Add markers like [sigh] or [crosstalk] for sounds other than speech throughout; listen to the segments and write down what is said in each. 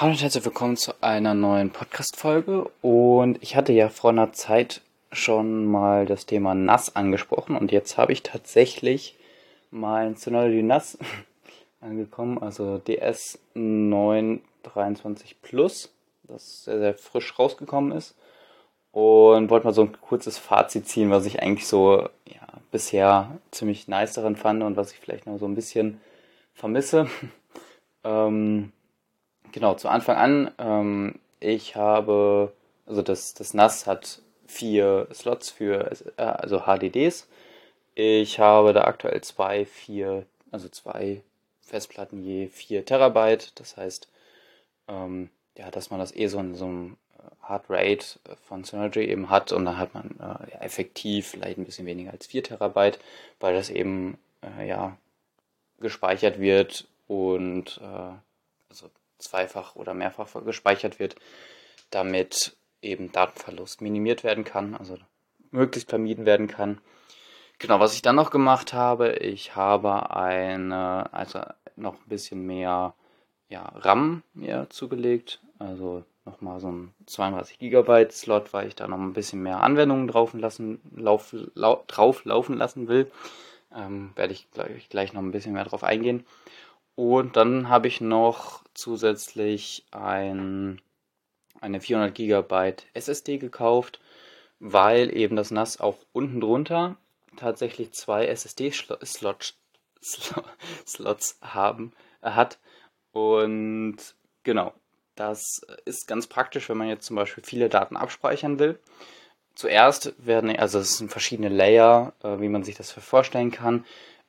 Hallo und herzlich willkommen zu einer neuen Podcast-Folge. Und ich hatte ja vor einer Zeit schon mal das Thema NAS angesprochen und jetzt habe ich tatsächlich mein Synology NAS [laughs] angekommen, also DS 923 Plus, das sehr, sehr frisch rausgekommen ist. Und wollte mal so ein kurzes Fazit ziehen, was ich eigentlich so ja, bisher ziemlich nice daran fand und was ich vielleicht noch so ein bisschen vermisse. [laughs] ähm, Genau, zu Anfang an, ähm, ich habe, also das, das NAS hat vier Slots für, äh, also HDDs. Ich habe da aktuell zwei, vier, also zwei Festplatten je vier Terabyte. Das heißt, ähm, ja, dass man das eh so in so einem Hard Rate von Synology eben hat und dann hat man äh, ja, effektiv vielleicht ein bisschen weniger als 4 Terabyte, weil das eben äh, ja gespeichert wird und äh, also zweifach oder mehrfach gespeichert wird, damit eben Datenverlust minimiert werden kann, also möglichst vermieden werden kann. Genau, was ich dann noch gemacht habe, ich habe eine, also noch ein bisschen mehr ja, RAM mir zugelegt, also nochmal so ein 32 GB Slot, weil ich da noch ein bisschen mehr Anwendungen drauf lassen, lauf, lau, drauf laufen lassen will. Ähm, werde ich gleich, gleich noch ein bisschen mehr drauf eingehen. Und dann habe ich noch zusätzlich ein, eine 400 GB SSD gekauft, weil eben das NAS auch unten drunter tatsächlich zwei SSD-Slots [laughs] Slots haben, äh, hat. Und genau, das ist ganz praktisch, wenn man jetzt zum Beispiel viele Daten abspeichern will. Zuerst werden, also es sind verschiedene Layer, äh, wie man sich das vorstellen kann.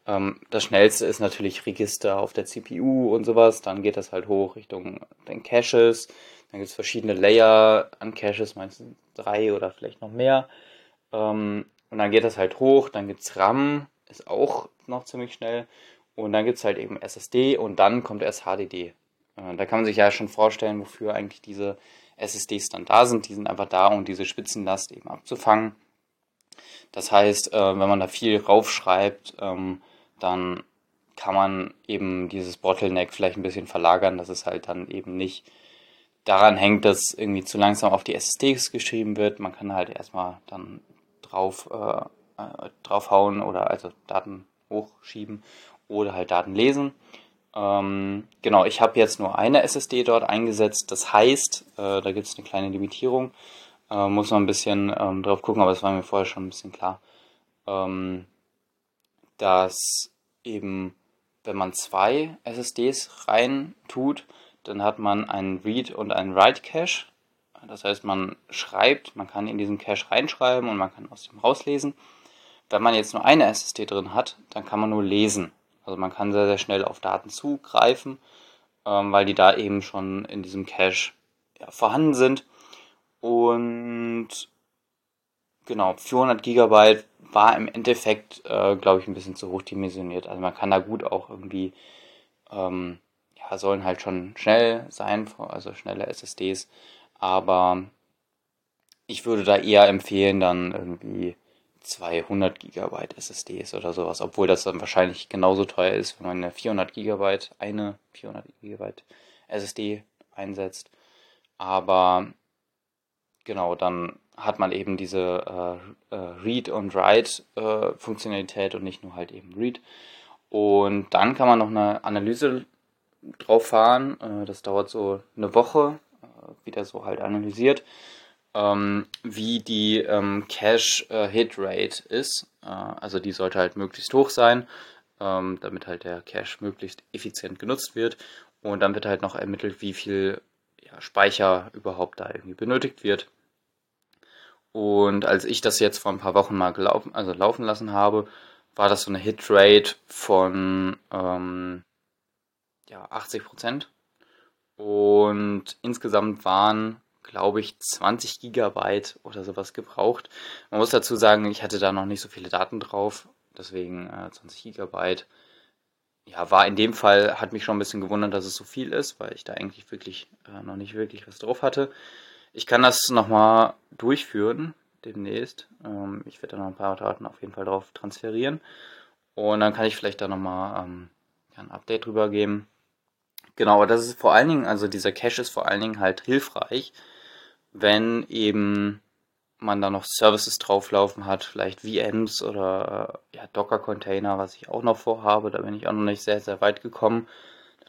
Ähm, das schnellste ist natürlich Register auf der CPU und sowas. Dann geht das halt hoch Richtung den Caches. Dann gibt es verschiedene Layer an Caches, meistens drei oder vielleicht noch mehr. Ähm, und dann geht das halt hoch. Dann gibt es RAM, ist auch noch ziemlich schnell. Und dann gibt es halt eben SSD und dann kommt erst HDD. Äh, da kann man sich ja schon vorstellen, wofür eigentlich diese SSDs dann da sind. Die sind einfach da, um diese Spitzenlast eben abzufangen. Das heißt, äh, wenn man da viel raufschreibt, ähm, dann kann man eben dieses Bottleneck vielleicht ein bisschen verlagern, dass es halt dann eben nicht daran hängt, dass irgendwie zu langsam auf die SSDs geschrieben wird. Man kann halt erstmal dann drauf äh, äh, draufhauen oder also Daten hochschieben oder halt Daten lesen. Ähm, genau, ich habe jetzt nur eine SSD dort eingesetzt. Das heißt, äh, da gibt es eine kleine Limitierung. Äh, muss man ein bisschen ähm, drauf gucken, aber das war mir vorher schon ein bisschen klar. Ähm, dass eben, wenn man zwei SSDs rein tut, dann hat man einen Read- und einen Write-Cache. Das heißt, man schreibt, man kann in diesen Cache reinschreiben und man kann aus dem rauslesen. Wenn man jetzt nur eine SSD drin hat, dann kann man nur lesen. Also man kann sehr, sehr schnell auf Daten zugreifen, ähm, weil die da eben schon in diesem Cache ja, vorhanden sind. Und genau, 400 GB war im Endeffekt, äh, glaube ich, ein bisschen zu hoch dimensioniert. Also man kann da gut auch irgendwie, ähm, ja, sollen halt schon schnell sein, also schnelle SSDs, aber ich würde da eher empfehlen, dann irgendwie 200 GB SSDs oder sowas, obwohl das dann wahrscheinlich genauso teuer ist, wenn man eine 400 GB, eine 400 GB SSD einsetzt. Aber genau, dann hat man eben diese äh, äh, Read- und Write-Funktionalität äh, und nicht nur halt eben Read. Und dann kann man noch eine Analyse drauf fahren. Äh, das dauert so eine Woche, wieder so halt analysiert, ähm, wie die ähm, Cache-Hit-Rate ist. also die sollte halt möglichst hoch sein, ähm, damit halt der Cache möglichst effizient genutzt wird. Und dann wird halt noch ermittelt, wie viel Speicher überhaupt da irgendwie benötigt wird. Und als ich das jetzt vor ein paar Wochen mal gelaufen, also laufen lassen habe, war das so eine Hitrate von ähm, ja, 80 Prozent. Und insgesamt waren, glaube ich, 20 Gigabyte oder sowas gebraucht. Man muss dazu sagen, ich hatte da noch nicht so viele Daten drauf, deswegen äh, 20 Gigabyte. Ja, war in dem Fall, hat mich schon ein bisschen gewundert, dass es so viel ist, weil ich da eigentlich wirklich äh, noch nicht wirklich was drauf hatte. Ich kann das nochmal durchführen demnächst. Ähm, ich werde da noch ein paar Daten auf jeden Fall drauf transferieren. Und dann kann ich vielleicht da nochmal ähm, ein Update drüber geben. Genau, das ist vor allen Dingen, also dieser Cache ist vor allen Dingen halt hilfreich, wenn eben man da noch Services drauflaufen hat, vielleicht VMs oder ja, Docker-Container, was ich auch noch vorhabe. Da bin ich auch noch nicht sehr, sehr weit gekommen.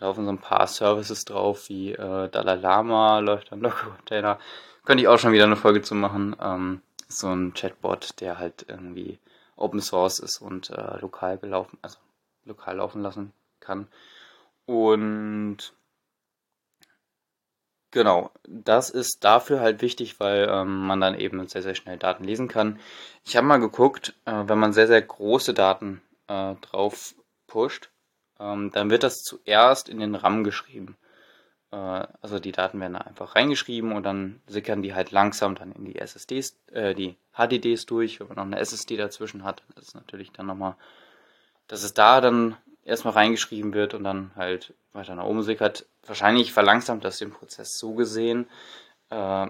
Laufen so ein paar Services drauf, wie äh, Dalai Lama läuft dann Docker-Container. [laughs] Könnte ich auch schon wieder eine Folge zu machen. Ähm, so ein Chatbot, der halt irgendwie Open Source ist und äh, lokal gelaufen, also lokal laufen lassen kann. Und Genau, das ist dafür halt wichtig, weil ähm, man dann eben sehr, sehr schnell Daten lesen kann. Ich habe mal geguckt, äh, wenn man sehr, sehr große Daten äh, drauf pusht, ähm, dann wird das zuerst in den RAM geschrieben. Äh, also die Daten werden da einfach reingeschrieben und dann sickern die halt langsam dann in die SSDs, äh, die HDDs durch. Wenn man noch eine SSD dazwischen hat, das ist natürlich dann nochmal, dass es da dann erstmal reingeschrieben wird und dann halt weiter nach oben sickert. Wahrscheinlich verlangsamt das den Prozess so gesehen äh,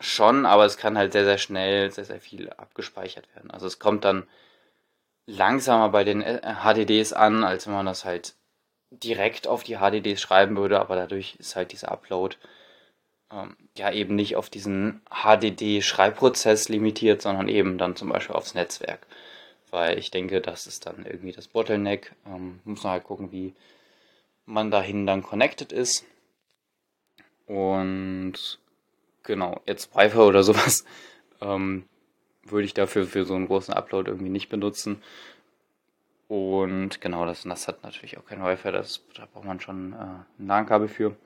schon, aber es kann halt sehr, sehr schnell sehr, sehr viel abgespeichert werden. Also es kommt dann langsamer bei den HDDs äh, an, als wenn man das halt direkt auf die HDDs schreiben würde, aber dadurch ist halt dieser Upload ähm, ja eben nicht auf diesen HDD-Schreibprozess limitiert, sondern eben dann zum Beispiel aufs Netzwerk weil ich denke, das ist dann irgendwie das Bottleneck. Ähm, muss man halt gucken, wie man dahin dann connected ist. Und genau, jetzt Wi-Fi oder [laughs] sowas ähm, würde ich dafür für so einen großen Upload irgendwie nicht benutzen. Und genau, das NAS hat natürlich auch kein Wi-Fi, das, da braucht man schon äh, ein LAN-Kabel für.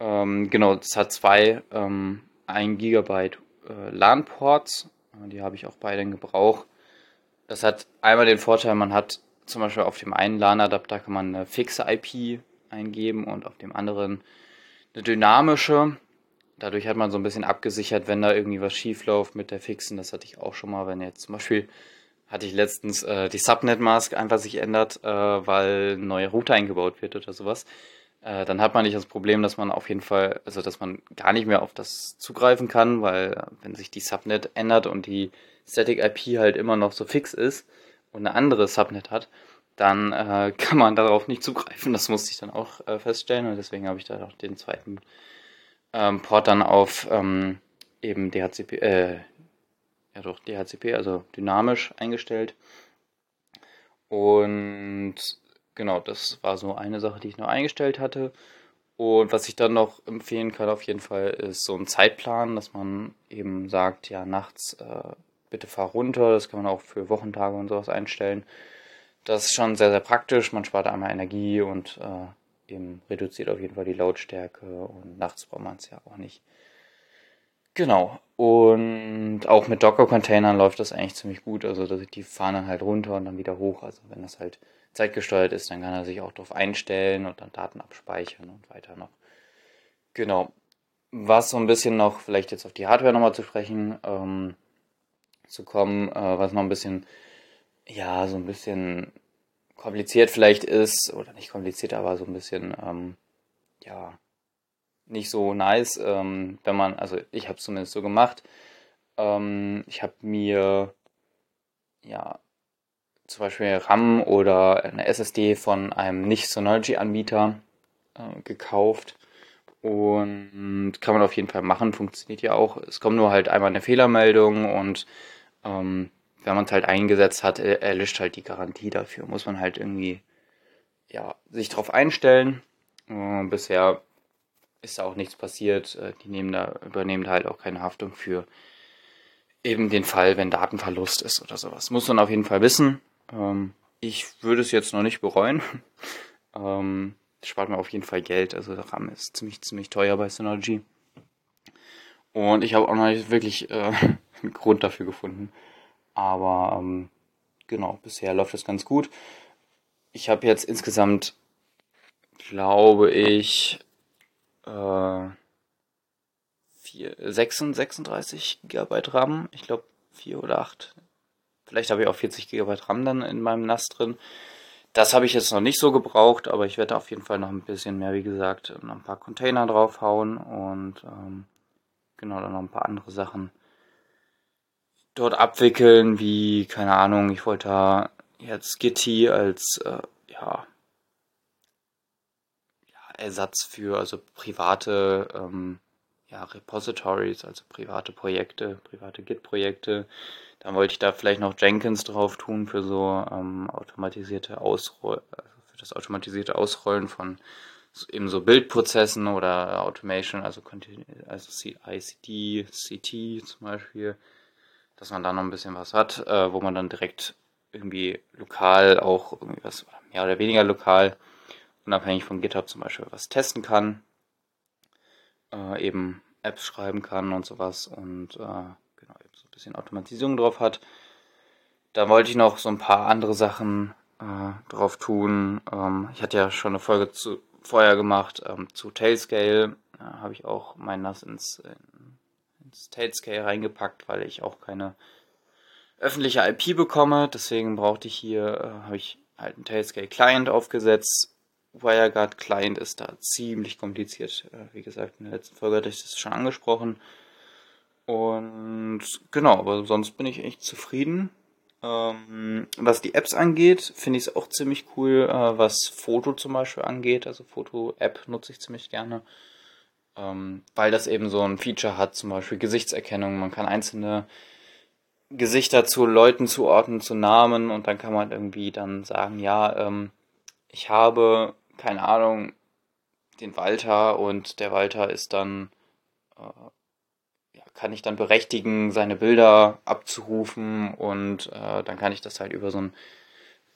Ähm, genau, es hat zwei ähm, 1 GB äh, LAN-Ports, die habe ich auch beide in Gebrauch. Das hat einmal den Vorteil, man hat zum Beispiel auf dem einen LAN-Adapter kann man eine fixe IP eingeben und auf dem anderen eine dynamische. Dadurch hat man so ein bisschen abgesichert, wenn da irgendwie was schief läuft mit der fixen. Das hatte ich auch schon mal, wenn jetzt zum Beispiel hatte ich letztens äh, die Subnet-Mask einfach sich ändert, äh, weil ein neuer Router eingebaut wird oder sowas. Äh, dann hat man nicht das Problem, dass man auf jeden Fall, also dass man gar nicht mehr auf das zugreifen kann, weil wenn sich die Subnet ändert und die Static IP halt immer noch so fix ist und eine andere Subnet hat, dann äh, [laughs] kann man darauf nicht zugreifen. Das musste ich dann auch äh, feststellen und deswegen habe ich da auch den zweiten ähm, Port dann auf ähm, eben DHCP, äh, ja doch, DHCP, also dynamisch eingestellt. Und genau, das war so eine Sache, die ich noch eingestellt hatte. Und was ich dann noch empfehlen kann auf jeden Fall ist so ein Zeitplan, dass man eben sagt, ja, nachts äh, bitte fahr runter. Das kann man auch für Wochentage und sowas einstellen. Das ist schon sehr, sehr praktisch. Man spart einmal Energie und äh, eben reduziert auf jeden Fall die Lautstärke und nachts braucht man es ja auch nicht. Genau. Und auch mit Docker-Containern läuft das eigentlich ziemlich gut. Also die fahren dann halt runter und dann wieder hoch. Also wenn das halt zeitgesteuert ist, dann kann er sich auch darauf einstellen und dann Daten abspeichern und weiter noch. Genau. Was so ein bisschen noch, vielleicht jetzt auf die Hardware nochmal zu sprechen, ähm, zu kommen, äh, was noch ein bisschen, ja, so ein bisschen kompliziert vielleicht ist, oder nicht kompliziert, aber so ein bisschen, ähm, ja, nicht so nice, ähm, wenn man, also ich habe es zumindest so gemacht. Ähm, ich habe mir, ja, zum Beispiel RAM oder eine SSD von einem Nicht-Synology-Anbieter äh, gekauft und kann man auf jeden Fall machen, funktioniert ja auch. Es kommt nur halt einmal eine Fehlermeldung und ähm, wenn man es halt eingesetzt hat, erlischt halt die Garantie dafür. Muss man halt irgendwie ja, sich darauf einstellen. Äh, bisher ist da auch nichts passiert. Äh, die nehmen da, übernehmen da halt auch keine Haftung für eben den Fall, wenn Datenverlust ist oder sowas. Muss man auf jeden Fall wissen. Ähm, ich würde es jetzt noch nicht bereuen. [laughs] ähm, spart mir auf jeden Fall Geld. Also der RAM ist ziemlich, ziemlich teuer bei Synology. Und ich habe auch noch nicht wirklich äh, [laughs] einen Grund dafür gefunden. Aber ähm, genau, bisher läuft das ganz gut. Ich habe jetzt insgesamt, glaube ich, äh, 4, 6, 36 GB RAM. Ich glaube 4 oder 8. Vielleicht habe ich auch 40 GB RAM dann in meinem NAS drin. Das habe ich jetzt noch nicht so gebraucht, aber ich werde auf jeden Fall noch ein bisschen mehr, wie gesagt, noch ein paar Container draufhauen und ähm, genau dann noch ein paar andere Sachen dort abwickeln, wie, keine Ahnung, ich wollte da jetzt Gitti als, äh, ja, ja, Ersatz für also private ähm, ja, Repositories, also private Projekte, private Git-Projekte. Dann wollte ich da vielleicht noch Jenkins drauf tun für so ähm, automatisierte Ausroll, also für das automatisierte Ausrollen von eben so Bildprozessen oder Automation, also, also ICD, CT zum Beispiel, dass man da noch ein bisschen was hat, äh, wo man dann direkt irgendwie lokal auch irgendwie was, mehr oder weniger lokal, unabhängig von GitHub zum Beispiel was testen kann, äh, eben Apps schreiben kann und sowas und äh, genau, eben so ein bisschen Automatisierung drauf hat. Da wollte ich noch so ein paar andere Sachen äh, drauf tun. Ähm, ich hatte ja schon eine Folge zu, vorher gemacht ähm, zu Tailscale. Da habe ich auch mein NAS ins, in, ins Tailscale reingepackt, weil ich auch keine öffentliche IP bekomme. Deswegen brauchte ich hier, äh, habe ich halt einen Tailscale Client aufgesetzt. WireGuard Client ist da ziemlich kompliziert. Äh, wie gesagt, in der letzten Folge hatte ich das schon angesprochen. Und genau, aber sonst bin ich echt zufrieden. Ähm, was die Apps angeht, finde ich es auch ziemlich cool, äh, was Foto zum Beispiel angeht. Also Foto-App nutze ich ziemlich gerne. Ähm, weil das eben so ein Feature hat, zum Beispiel Gesichtserkennung. Man kann einzelne Gesichter zu Leuten zuordnen, zu Namen und dann kann man irgendwie dann sagen, ja, ähm, ich habe, keine Ahnung, den Walter und der Walter ist dann äh, kann ich dann berechtigen, seine Bilder abzurufen und äh, dann kann ich das halt über so ein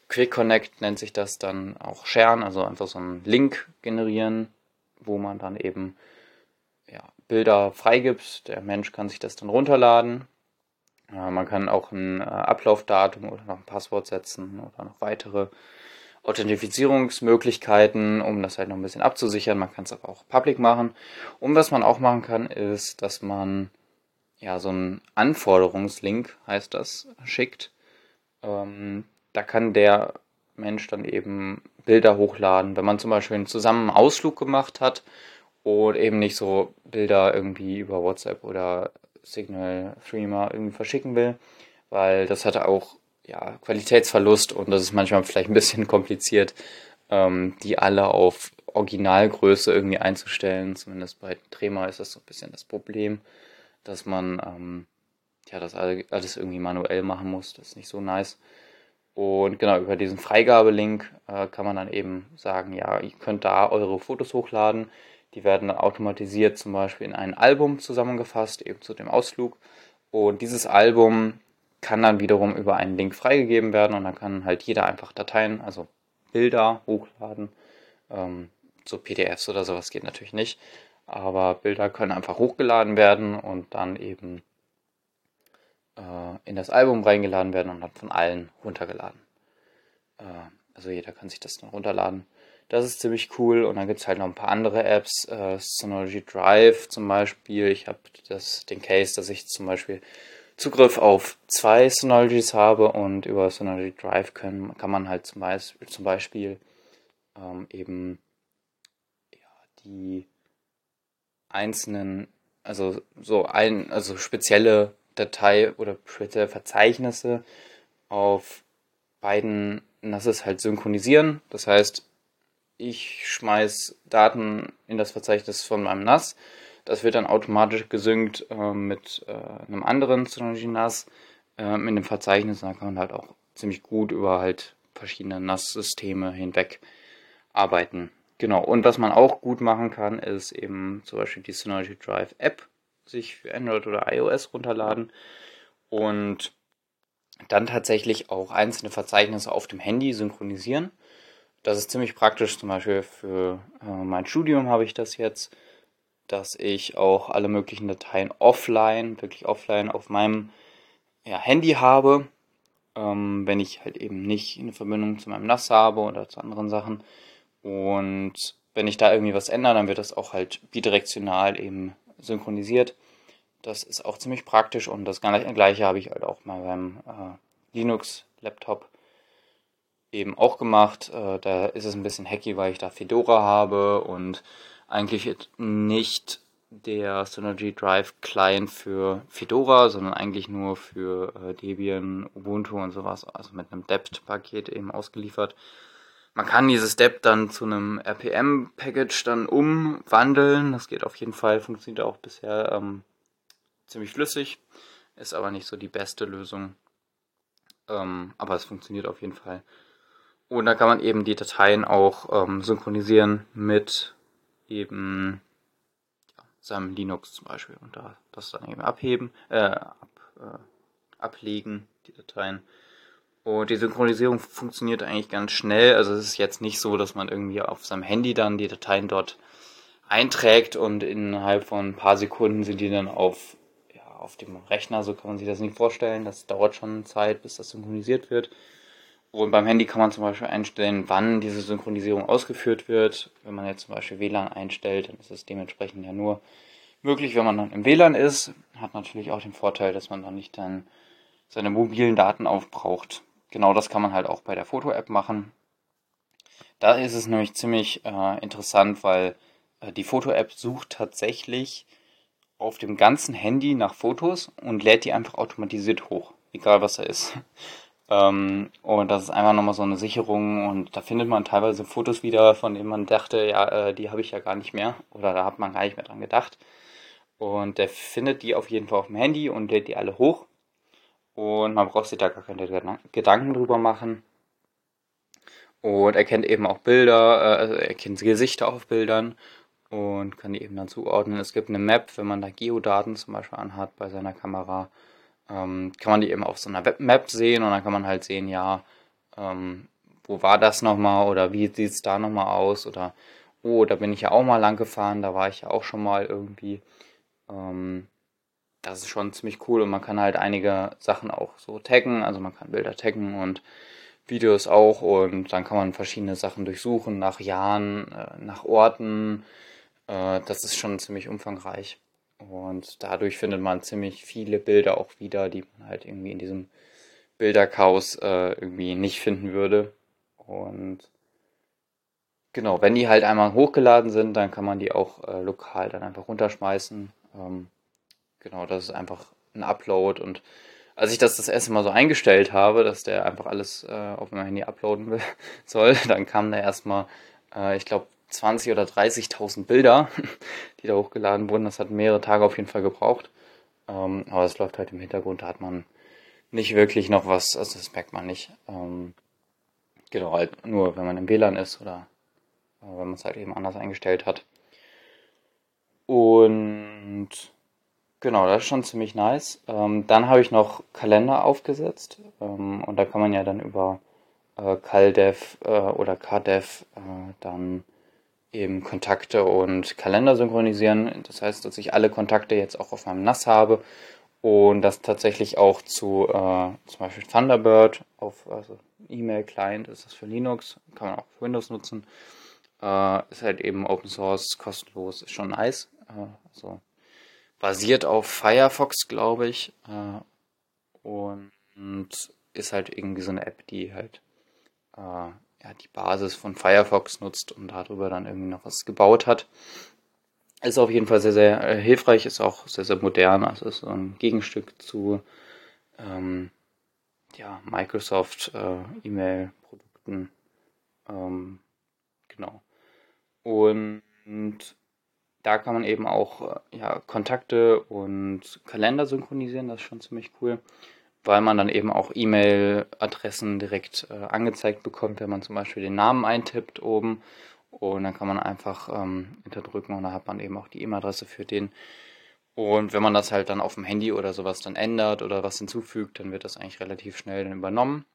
Quick Connect nennt sich das dann auch sharen, also einfach so einen Link generieren, wo man dann eben ja, Bilder freigibt. Der Mensch kann sich das dann runterladen. Äh, man kann auch ein äh, Ablaufdatum oder noch ein Passwort setzen oder noch weitere Authentifizierungsmöglichkeiten, um das halt noch ein bisschen abzusichern. Man kann es aber auch public machen. Und was man auch machen kann, ist, dass man ja, so ein Anforderungslink, heißt das, schickt. Ähm, da kann der Mensch dann eben Bilder hochladen. Wenn man zum Beispiel einen zusammen Ausflug gemacht hat und eben nicht so Bilder irgendwie über WhatsApp oder Signal Streamer irgendwie verschicken will, weil das hatte auch ja, Qualitätsverlust und das ist manchmal vielleicht ein bisschen [laughs] kompliziert, ähm, die alle auf Originalgröße irgendwie einzustellen. Zumindest bei Trema ist das so ein bisschen das Problem dass man ähm, ja das alles irgendwie manuell machen muss. Das ist nicht so nice. Und genau, über diesen Freigabelink äh, kann man dann eben sagen, ja, ihr könnt da eure Fotos hochladen. Die werden automatisiert zum Beispiel in ein Album zusammengefasst, eben zu dem Ausflug. Und dieses Album kann dann wiederum über einen Link freigegeben werden und dann kann halt jeder einfach Dateien, also Bilder hochladen. Ähm, so PDFs oder sowas geht natürlich nicht. Aber Bilder können einfach hochgeladen werden und dann eben äh, in das Album reingeladen werden und dann von allen runtergeladen. Äh, also jeder kann sich das dann runterladen. Das ist ziemlich cool und dann gibt es halt noch ein paar andere Apps, äh, Synology Drive zum Beispiel. Ich habe den Case, dass ich zum Beispiel Zugriff auf zwei Synologies habe und über Synology Drive können, kann man halt zum Beispiel, zum Beispiel ähm, eben ja, die einzelnen, also so ein, also spezielle Datei oder Verzeichnisse auf beiden NASes halt synchronisieren. Das heißt, ich schmeiß Daten in das Verzeichnis von meinem NAS. Das wird dann automatisch gesynkt äh, mit äh, einem anderen Synology NAS äh, in dem Verzeichnis. Da kann man halt auch ziemlich gut über halt verschiedene NAS-Systeme hinweg arbeiten. Genau, und was man auch gut machen kann, ist eben zum Beispiel die Synology Drive App sich für Android oder iOS runterladen und dann tatsächlich auch einzelne Verzeichnisse auf dem Handy synchronisieren. Das ist ziemlich praktisch, zum Beispiel für äh, mein Studium habe ich das jetzt, dass ich auch alle möglichen Dateien offline, wirklich offline auf meinem ja, Handy habe, ähm, wenn ich halt eben nicht eine Verbindung zu meinem NAS habe oder zu anderen Sachen. Und wenn ich da irgendwie was ändere, dann wird das auch halt bidirektional eben synchronisiert. Das ist auch ziemlich praktisch und das gleiche habe ich halt auch mal beim äh, Linux-Laptop eben auch gemacht. Äh, da ist es ein bisschen hacky, weil ich da Fedora habe und eigentlich nicht der Synology Drive Client für Fedora, sondern eigentlich nur für äh, Debian, Ubuntu und sowas, also mit einem dept-Paket eben ausgeliefert man kann dieses Step dann zu einem RPM-Package dann umwandeln. Das geht auf jeden Fall, funktioniert auch bisher ähm, ziemlich flüssig, ist aber nicht so die beste Lösung. Ähm, aber es funktioniert auf jeden Fall. Und da kann man eben die Dateien auch ähm, synchronisieren mit eben ja, seinem Linux zum Beispiel und da das dann eben abheben, äh, ab, äh, ablegen, die Dateien. Und die Synchronisierung funktioniert eigentlich ganz schnell. Also es ist jetzt nicht so, dass man irgendwie auf seinem Handy dann die Dateien dort einträgt und innerhalb von ein paar Sekunden sind die dann auf, ja, auf dem Rechner. So kann man sich das nicht vorstellen. Das dauert schon Zeit, bis das synchronisiert wird. Und beim Handy kann man zum Beispiel einstellen, wann diese Synchronisierung ausgeführt wird. Wenn man jetzt zum Beispiel WLAN einstellt, dann ist es dementsprechend ja nur möglich, wenn man dann im WLAN ist. Hat natürlich auch den Vorteil, dass man dann nicht dann seine mobilen Daten aufbraucht genau das kann man halt auch bei der Foto-App machen. Da ist es nämlich ziemlich äh, interessant, weil äh, die Foto-App sucht tatsächlich auf dem ganzen Handy nach Fotos und lädt die einfach automatisiert hoch, egal was da ist. Ähm, und das ist einfach nochmal so eine Sicherung und da findet man teilweise Fotos wieder, von denen man dachte, ja, äh, die habe ich ja gar nicht mehr oder da hat man gar nicht mehr dran gedacht. Und der findet die auf jeden Fall auf dem Handy und lädt die alle hoch und man braucht sich da gar keine Gedanken drüber machen. Und er kennt eben auch Bilder, äh, also er kennt Gesichter auf Bildern und kann die eben dann zuordnen. Es gibt eine Map, wenn man da Geodaten zum Beispiel anhat bei seiner Kamera, ähm, kann man die eben auf so einer Webmap sehen und dann kann man halt sehen, ja, ähm, wo war das nochmal oder wie sieht es da nochmal aus oder oh, da bin ich ja auch mal lang gefahren, da war ich ja auch schon mal irgendwie. Ähm, das ist schon ziemlich cool und man kann halt einige Sachen auch so taggen, also man kann Bilder taggen und Videos auch und dann kann man verschiedene Sachen durchsuchen nach Jahren, äh, nach Orten. Äh, das ist schon ziemlich umfangreich und dadurch findet man ziemlich viele Bilder auch wieder, die man halt irgendwie in diesem Bilderchaos äh, irgendwie nicht finden würde und genau, wenn die halt einmal hochgeladen sind, dann kann man die auch lokal dann einfach runterschmeißen. Ähm, Genau, das ist einfach ein Upload und als ich das das erste Mal so eingestellt habe, dass der einfach alles äh, auf mein Handy uploaden will, [laughs] soll, dann kamen da erstmal, äh, ich glaube, 20 oder 30.000 Bilder, [laughs] die da hochgeladen wurden. Das hat mehrere Tage auf jeden Fall gebraucht. Ähm, aber es läuft halt im Hintergrund, da hat man nicht wirklich noch was, also das merkt man nicht. Ähm, genau, halt nur wenn man im WLAN ist oder äh, wenn man es halt eben anders eingestellt hat. Und Genau, das ist schon ziemlich nice. Ähm, dann habe ich noch Kalender aufgesetzt ähm, und da kann man ja dann über äh, CalDev äh, oder KDev äh, dann eben Kontakte und Kalender synchronisieren. Das heißt, dass ich alle Kontakte jetzt auch auf meinem NAS habe und das tatsächlich auch zu äh, zum Beispiel Thunderbird auf also E-Mail-Client ist das für Linux, kann man auch für Windows nutzen. Äh, ist halt eben Open Source, kostenlos, ist schon nice. Äh, also basiert auf Firefox, glaube ich. Äh, und ist halt irgendwie so eine App, die halt äh, ja, die Basis von Firefox nutzt und darüber dann irgendwie noch was gebaut hat. Ist auf jeden Fall sehr, sehr äh, hilfreich, ist auch sehr, sehr modern. Also ist so ein Gegenstück zu ähm, ja, Microsoft äh, E-Mail-Produkten. Ähm, genau. Und da kann man eben auch äh, ja, Kontakte und Kalender synchronisieren, das ist schon ziemlich cool, weil man dann eben auch E-Mail-Adressen direkt äh, angezeigt bekommt, wenn man zum Beispiel den Namen eintippt oben und dann kann man einfach ähm, und dann hat man eben auch die E-Mail-Adresse für den. Und wenn man das halt dann auf dem Handy oder sowas dann ändert oder was hinzufügt, dann wird das eigentlich relativ schnell dann übernommen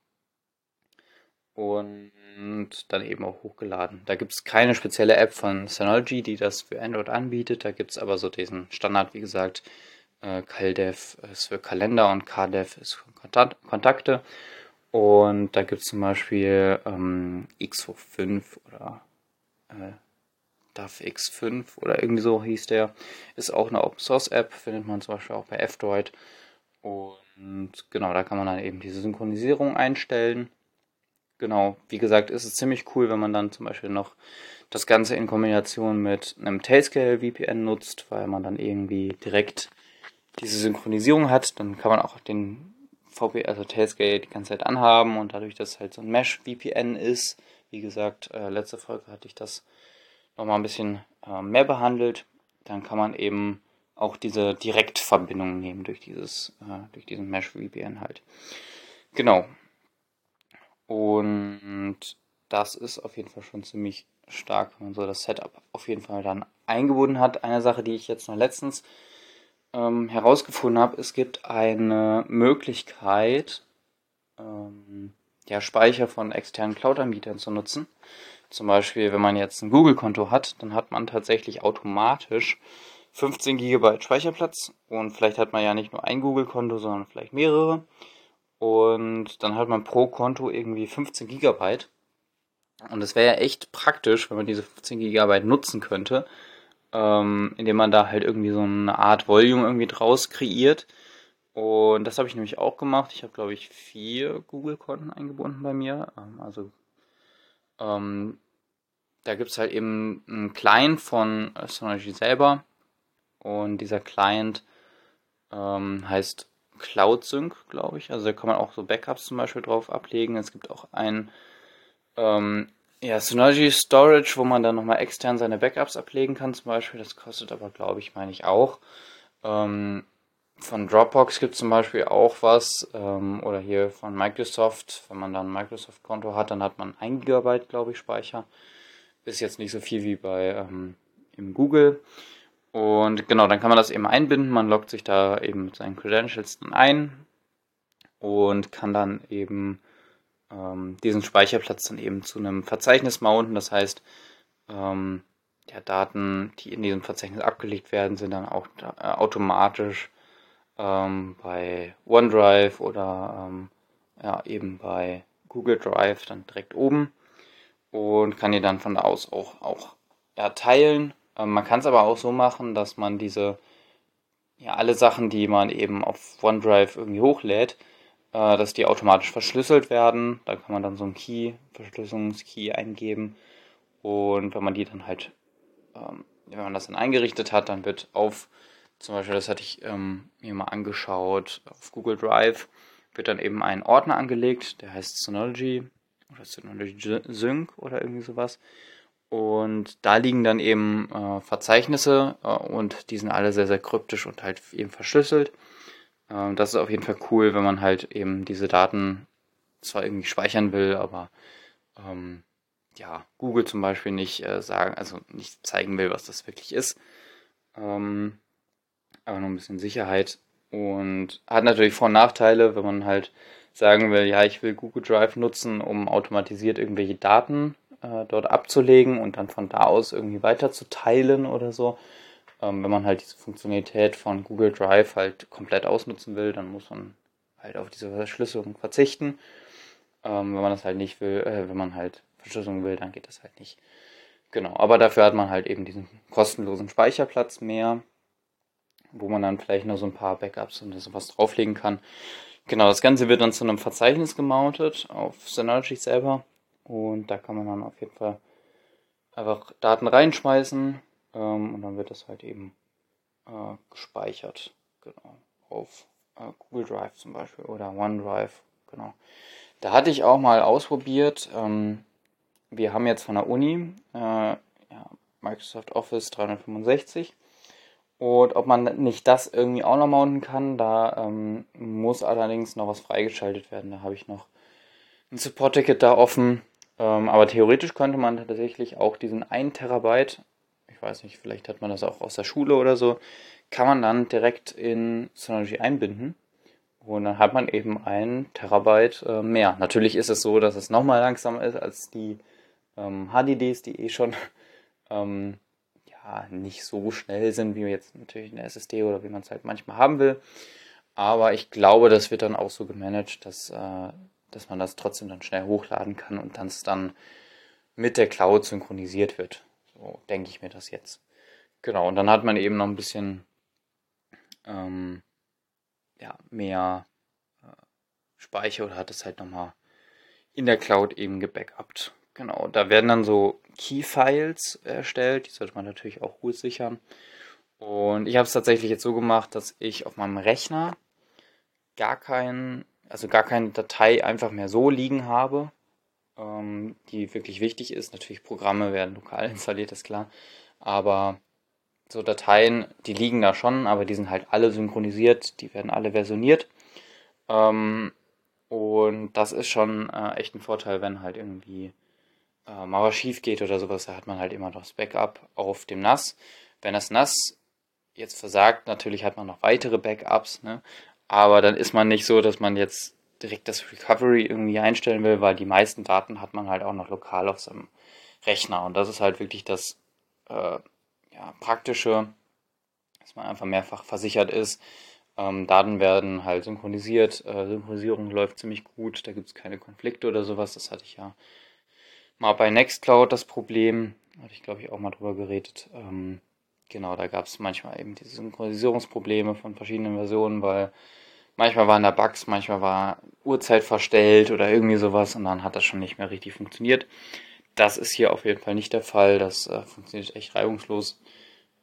und dann eben auch hochgeladen. Da gibt es keine spezielle App von Synology, die das für Android anbietet. Da gibt es aber so diesen Standard, wie gesagt, äh, CalDev ist für Kalender und KDev ist für Kontakte. Und da gibt es zum Beispiel ähm, X5 oder äh, DAF X5 oder irgendwie so hieß der. Ist auch eine Open Source App, findet man zum Beispiel auch bei F-Droid. Und genau, da kann man dann eben diese Synchronisierung einstellen genau, wie gesagt, ist es ziemlich cool, wenn man dann zum Beispiel noch das Ganze in Kombination mit einem Tailscale VPN nutzt, weil man dann irgendwie direkt diese Synchronisierung hat. Dann kann man auch den VPN, also Tailscale die ganze Zeit anhaben und dadurch, dass halt so ein Mesh VPN ist, Wie gesagt, äh, letzte Folge hatte ich das nochmal ein bisschen äh, mehr behandelt. Dann kann man eben auch diese Direktverbindung nehmen durch dieses, äh, durch diesen Mesh VPN halt. Genau. Und das ist auf jeden Fall schon ziemlich stark, wenn man so das Setup auf jeden Fall dann eingebunden hat. Eine Sache, die ich jetzt noch letztens ähm, herausgefunden habe, es gibt eine Möglichkeit, ähm, ja, Speicher von externen Cloud-Anbietern zu nutzen. Zum Beispiel, wenn man jetzt ein Google-Konto hat, dann hat man tatsächlich automatisch 15 GB Speicherplatz und vielleicht hat man ja nicht nur ein Google-Konto, sondern vielleicht mehrere. Und dann hat man pro Konto irgendwie 15 GB. Und es wäre ja echt praktisch, wenn man diese 15 GB nutzen könnte, ähm, indem man da halt irgendwie so eine Art Volume irgendwie draus kreiert. Und das habe ich nämlich auch gemacht. Ich habe, glaube ich, vier Google-Konten eingebunden bei mir. Ähm, also ähm, da gibt es halt eben einen Client von Synology selber. Und dieser Client ähm, heißt CloudSync, glaube ich. Also da kann man auch so Backups zum Beispiel drauf ablegen. Es gibt auch ein ähm, ja, Synology Storage, wo man dann nochmal extern seine Backups ablegen kann zum Beispiel. Das kostet aber, glaube ich, meine ich auch. Ähm, von Dropbox gibt es zum Beispiel auch was. Ähm, oder hier von Microsoft. Wenn man dann ein Microsoft-Konto hat, dann hat man 1 GB, glaube ich, Speicher. Ist jetzt nicht so viel wie bei ähm, im Google. Und genau, dann kann man das eben einbinden. Man loggt sich da eben mit seinen Credentials dann ein und kann dann eben ähm, diesen Speicherplatz dann eben zu einem Verzeichnis mounten. Das heißt, ähm, ja, Daten, die in diesem Verzeichnis abgelegt werden, sind dann auch äh, automatisch ähm, bei OneDrive oder ähm, ja, eben bei Google Drive dann direkt oben und kann die dann von da aus auch, auch ja, teilen ähm, man kann es aber auch so machen, dass man diese, ja, alle Sachen, die man eben auf OneDrive irgendwie hochlädt, äh, dass die automatisch verschlüsselt werden. Da kann man dann so einen Key, Verschlüsselungskey eingeben. Und wenn man die dann halt, ähm, wenn man das dann eingerichtet hat, dann wird auf, zum Beispiel, das hatte ich ähm, mir mal angeschaut, auf Google Drive wird dann eben ein Ordner angelegt, der heißt Synology oder Synology Sync oder irgendwie sowas. Und da liegen dann eben äh, Verzeichnisse äh, und die sind alle sehr, sehr kryptisch und halt eben verschlüsselt. Äh, das ist auf jeden Fall cool, wenn man halt eben diese Daten zwar irgendwie speichern will, aber ähm, ja, Google zum Beispiel nicht äh, sagen, also nicht zeigen will, was das wirklich ist. Ähm, aber nur ein bisschen Sicherheit. Und hat natürlich Vor- und Nachteile, wenn man halt sagen will, ja, ich will Google Drive nutzen, um automatisiert irgendwelche Daten äh, dort abzulegen und dann von da aus irgendwie weiter zu teilen oder so. Ähm, wenn man halt diese Funktionalität von Google Drive halt komplett ausnutzen will, dann muss man halt auf diese Verschlüsselung verzichten. Ähm, wenn man das halt nicht will, äh, wenn man halt Verschlüsselung will, dann geht das halt nicht. Genau, aber dafür hat man halt eben diesen kostenlosen Speicherplatz mehr, wo man dann vielleicht noch so ein paar Backups und sowas drauflegen kann. Genau, das Ganze wird dann zu einem Verzeichnis gemountet auf Synology selber. Und da kann man dann auf jeden Fall einfach Daten reinschmeißen ähm, und dann wird das halt eben äh, gespeichert. Genau. Auf äh, Google Drive zum Beispiel oder OneDrive. Genau. Da hatte ich auch mal ausprobiert. Ähm, wir haben jetzt von der Uni äh, ja, Microsoft Office 365. Und ob man nicht das irgendwie auch noch mounten kann, da ähm, muss allerdings noch was freigeschaltet werden. Da habe ich noch ein Support-Ticket da offen. Ähm, aber theoretisch könnte man tatsächlich auch diesen 1 Terabyte, ich weiß nicht, vielleicht hat man das auch aus der Schule oder so, kann man dann direkt in Synology einbinden. Und dann hat man eben ein Terabyte äh, mehr. Natürlich ist es so, dass es nochmal langsamer ist als die ähm, HDDs, die eh schon [laughs] ähm, ja, nicht so schnell sind, wie jetzt natürlich eine SSD oder wie man es halt manchmal haben will. Aber ich glaube, das wird dann auch so gemanagt, dass äh, dass man das trotzdem dann schnell hochladen kann und dann es dann mit der Cloud synchronisiert wird. So denke ich mir das jetzt. Genau, und dann hat man eben noch ein bisschen ähm, ja, mehr äh, Speicher oder hat es halt nochmal in der Cloud eben gebackupt. Genau, da werden dann so Key-Files erstellt, die sollte man natürlich auch gut sichern. Und ich habe es tatsächlich jetzt so gemacht, dass ich auf meinem Rechner gar keinen also gar keine Datei einfach mehr so liegen habe, ähm, die wirklich wichtig ist. Natürlich Programme werden lokal [laughs] installiert, ist klar. Aber so Dateien, die liegen da schon, aber die sind halt alle synchronisiert, die werden alle versioniert. Ähm, und das ist schon äh, echt ein Vorteil, wenn halt irgendwie äh, mal was schief geht oder sowas, da hat man halt immer das Backup auf dem NAS. Wenn das NAS jetzt versagt, natürlich hat man noch weitere Backups, ne? aber dann ist man nicht so, dass man jetzt direkt das Recovery irgendwie einstellen will, weil die meisten Daten hat man halt auch noch lokal auf seinem Rechner und das ist halt wirklich das äh, ja, praktische, dass man einfach mehrfach versichert ist. Ähm, Daten werden halt synchronisiert, äh, Synchronisierung läuft ziemlich gut, da gibt es keine Konflikte oder sowas, das hatte ich ja mal bei Nextcloud das Problem, hatte ich glaube ich auch mal drüber geredet. Ähm, genau, da gab es manchmal eben diese Synchronisierungsprobleme von verschiedenen Versionen, weil manchmal waren da Bugs, manchmal war Uhrzeit verstellt oder irgendwie sowas und dann hat das schon nicht mehr richtig funktioniert. Das ist hier auf jeden Fall nicht der Fall. Das äh, funktioniert echt reibungslos.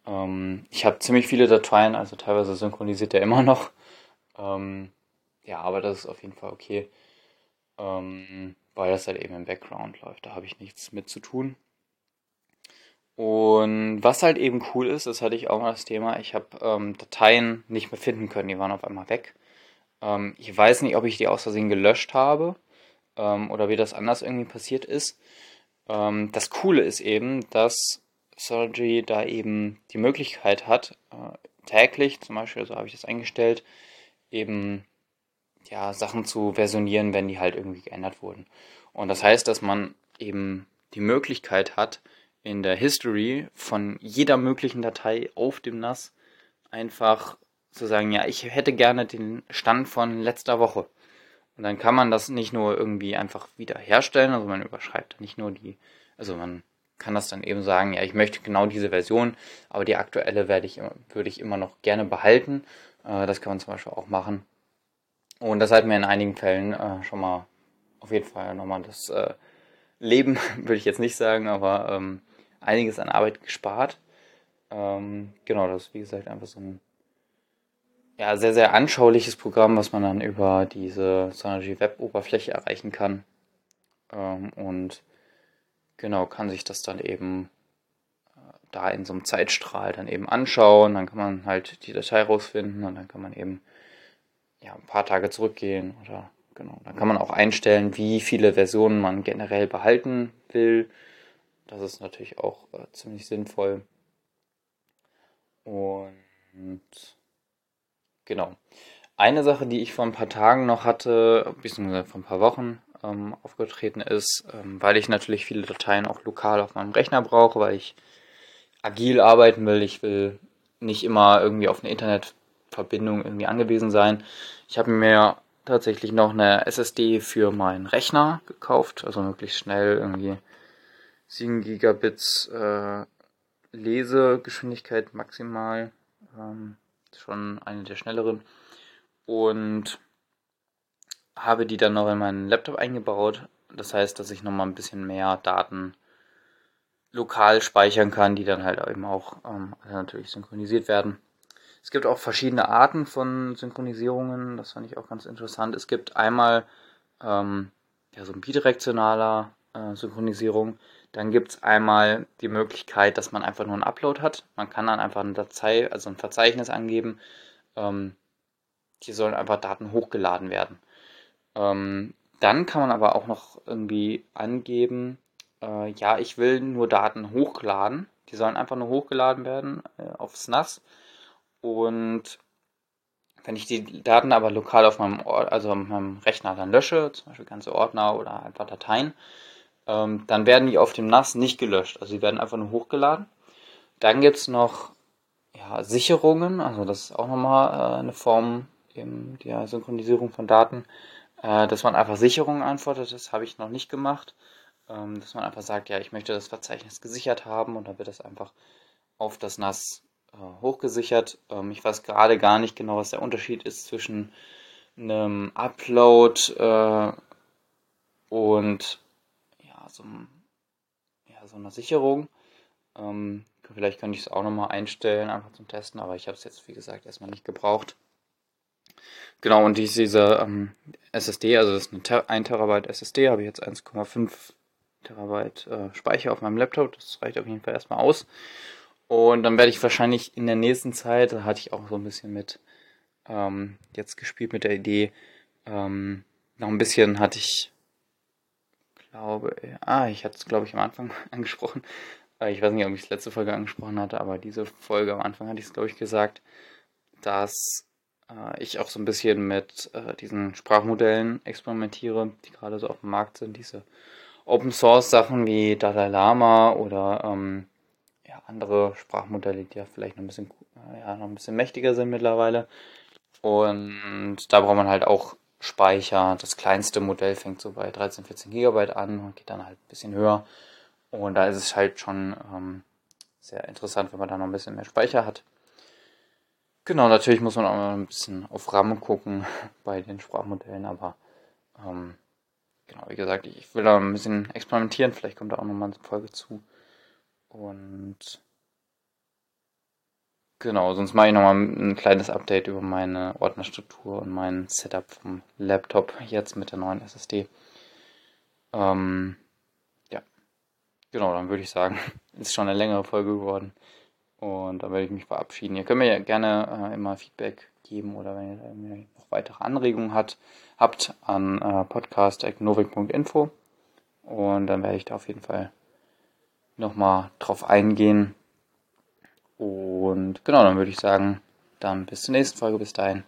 Ähm, ich habe ziemlich viele Dateien, also teilweise synchronisiert er immer noch. Ähm, ja, aber das ist auf jeden Fall okay, ähm, weil das halt eben im Background läuft. Da habe ich nichts mit zu tun. Und was halt eben cool ist, das hatte ich auch mal das Thema, ich habe ähm, Dateien nicht mehr finden können, die waren auf einmal weg. Ähm, ich weiß nicht, ob ich die aus Versehen gelöscht habe ähm, oder wie das anders irgendwie passiert ist. Ähm, das Coole ist eben, dass Surgery da eben die Möglichkeit hat, äh, täglich, zum Beispiel, so habe ich das eingestellt, eben ja, Sachen zu versionieren, wenn die halt irgendwie geändert wurden. Und das heißt, dass man eben die Möglichkeit hat, in der History von jeder möglichen Datei auf dem NAS einfach zu sagen, ja, ich hätte gerne den Stand von letzter Woche. Und dann kann man das nicht nur irgendwie einfach wieder herstellen, also man überschreibt nicht nur die, also man kann das dann eben sagen, ja, ich möchte genau diese Version, aber die aktuelle werde ich, würde ich immer noch gerne behalten. Äh, das kann man zum Beispiel auch machen. Und das hat mir in einigen Fällen äh, schon mal auf jeden Fall nochmal das äh, Leben, [laughs] würde ich jetzt nicht sagen, aber ähm, einiges an Arbeit gespart. Ähm, genau, das ist wie gesagt einfach so ein ja, sehr, sehr anschauliches Programm, was man dann über diese Synology Web-Oberfläche erreichen kann. Ähm, und genau, kann sich das dann eben äh, da in so einem Zeitstrahl dann eben anschauen. Dann kann man halt die Datei rausfinden und dann kann man eben ja, ein paar Tage zurückgehen oder genau. Dann kann man auch einstellen, wie viele Versionen man generell behalten will. Das ist natürlich auch äh, ziemlich sinnvoll. Und Genau. Eine Sache, die ich vor ein paar Tagen noch hatte, beziehungsweise vor ein paar Wochen ähm, aufgetreten ist, ähm, weil ich natürlich viele Dateien auch lokal auf meinem Rechner brauche, weil ich agil arbeiten will. Ich will nicht immer irgendwie auf eine Internetverbindung irgendwie angewiesen sein. Ich habe mir tatsächlich noch eine SSD für meinen Rechner gekauft, also möglichst schnell irgendwie 7 Gigabits äh, Lesegeschwindigkeit maximal. Ähm, schon eine der schnelleren. Und habe die dann noch in meinen Laptop eingebaut. Das heißt, dass ich nochmal ein bisschen mehr Daten lokal speichern kann, die dann halt eben auch ähm, natürlich synchronisiert werden. Es gibt auch verschiedene Arten von Synchronisierungen, das fand ich auch ganz interessant. Es gibt einmal ähm, ja, so ein bidirektionaler äh, Synchronisierung. Dann gibt es einmal die Möglichkeit, dass man einfach nur einen Upload hat. Man kann dann einfach eine Datei, also ein Verzeichnis angeben. Ähm, hier sollen einfach Daten hochgeladen werden. Ähm, dann kann man aber auch noch irgendwie angeben, äh, ja, ich will nur Daten hochladen. Die sollen einfach nur hochgeladen werden äh, aufs NAS. Und wenn ich die Daten aber lokal auf meinem, Or also auf meinem Rechner dann lösche, zum Beispiel ganze Ordner oder einfach Dateien, ähm, dann werden die auf dem NAS nicht gelöscht. Also sie werden einfach nur hochgeladen. Dann gibt es noch ja, Sicherungen, also das ist auch nochmal äh, eine Form eben der Synchronisierung von Daten, äh, dass man einfach Sicherungen antwortet. Das habe ich noch nicht gemacht. Ähm, dass man einfach sagt, ja, ich möchte das Verzeichnis gesichert haben und dann wird das einfach auf das NAS äh, hochgesichert. Ähm, ich weiß gerade gar nicht genau, was der Unterschied ist zwischen einem Upload äh, und so, ja, so einer Sicherung. Ähm, vielleicht könnte ich es auch nochmal einstellen, einfach zum Testen, aber ich habe es jetzt, wie gesagt, erstmal nicht gebraucht. Genau, und diese ähm, SSD, also das ist eine Ter 1 Terabyte SSD, habe ich jetzt 1,5 Terabyte äh, Speicher auf meinem Laptop. Das reicht auf jeden Fall erstmal aus. Und dann werde ich wahrscheinlich in der nächsten Zeit, da hatte ich auch so ein bisschen mit ähm, jetzt gespielt mit der Idee, ähm, noch ein bisschen hatte ich, glaube, ah, ich hatte es glaube ich am Anfang [laughs] angesprochen. Äh, ich weiß nicht, ob ich es letzte Folge angesprochen hatte, aber diese Folge am Anfang hatte ich es glaube ich gesagt, dass äh, ich auch so ein bisschen mit äh, diesen Sprachmodellen experimentiere, die gerade so auf dem Markt sind, diese Open Source Sachen wie Dalai Lama oder ähm, ja, andere Sprachmodelle, die ja vielleicht noch ein bisschen, äh, ja, noch ein bisschen mächtiger sind mittlerweile. Und da braucht man halt auch Speicher. Das kleinste Modell fängt so bei 13, 14 Gigabyte an und geht dann halt ein bisschen höher. Und da ist es halt schon ähm, sehr interessant, wenn man da noch ein bisschen mehr Speicher hat. Genau, natürlich muss man auch mal ein bisschen auf RAM gucken [laughs] bei den Sprachmodellen, aber ähm, genau, wie gesagt, ich will da ein bisschen experimentieren, vielleicht kommt da auch nochmal eine Folge zu. Und genau, sonst mache ich nochmal ein kleines Update über meine Ordnerstruktur und mein Setup vom Laptop jetzt mit der neuen SSD. Ähm, ja, genau, dann würde ich sagen, [laughs] ist schon eine längere Folge geworden. Und dann werde ich mich verabschieden. Ihr könnt mir ja gerne äh, immer Feedback geben oder wenn ihr noch weitere Anregungen hat, habt an äh, podcast.novik.info. Und dann werde ich da auf jeden Fall nochmal drauf eingehen. Und genau, dann würde ich sagen, dann bis zur nächsten Folge. Bis dahin.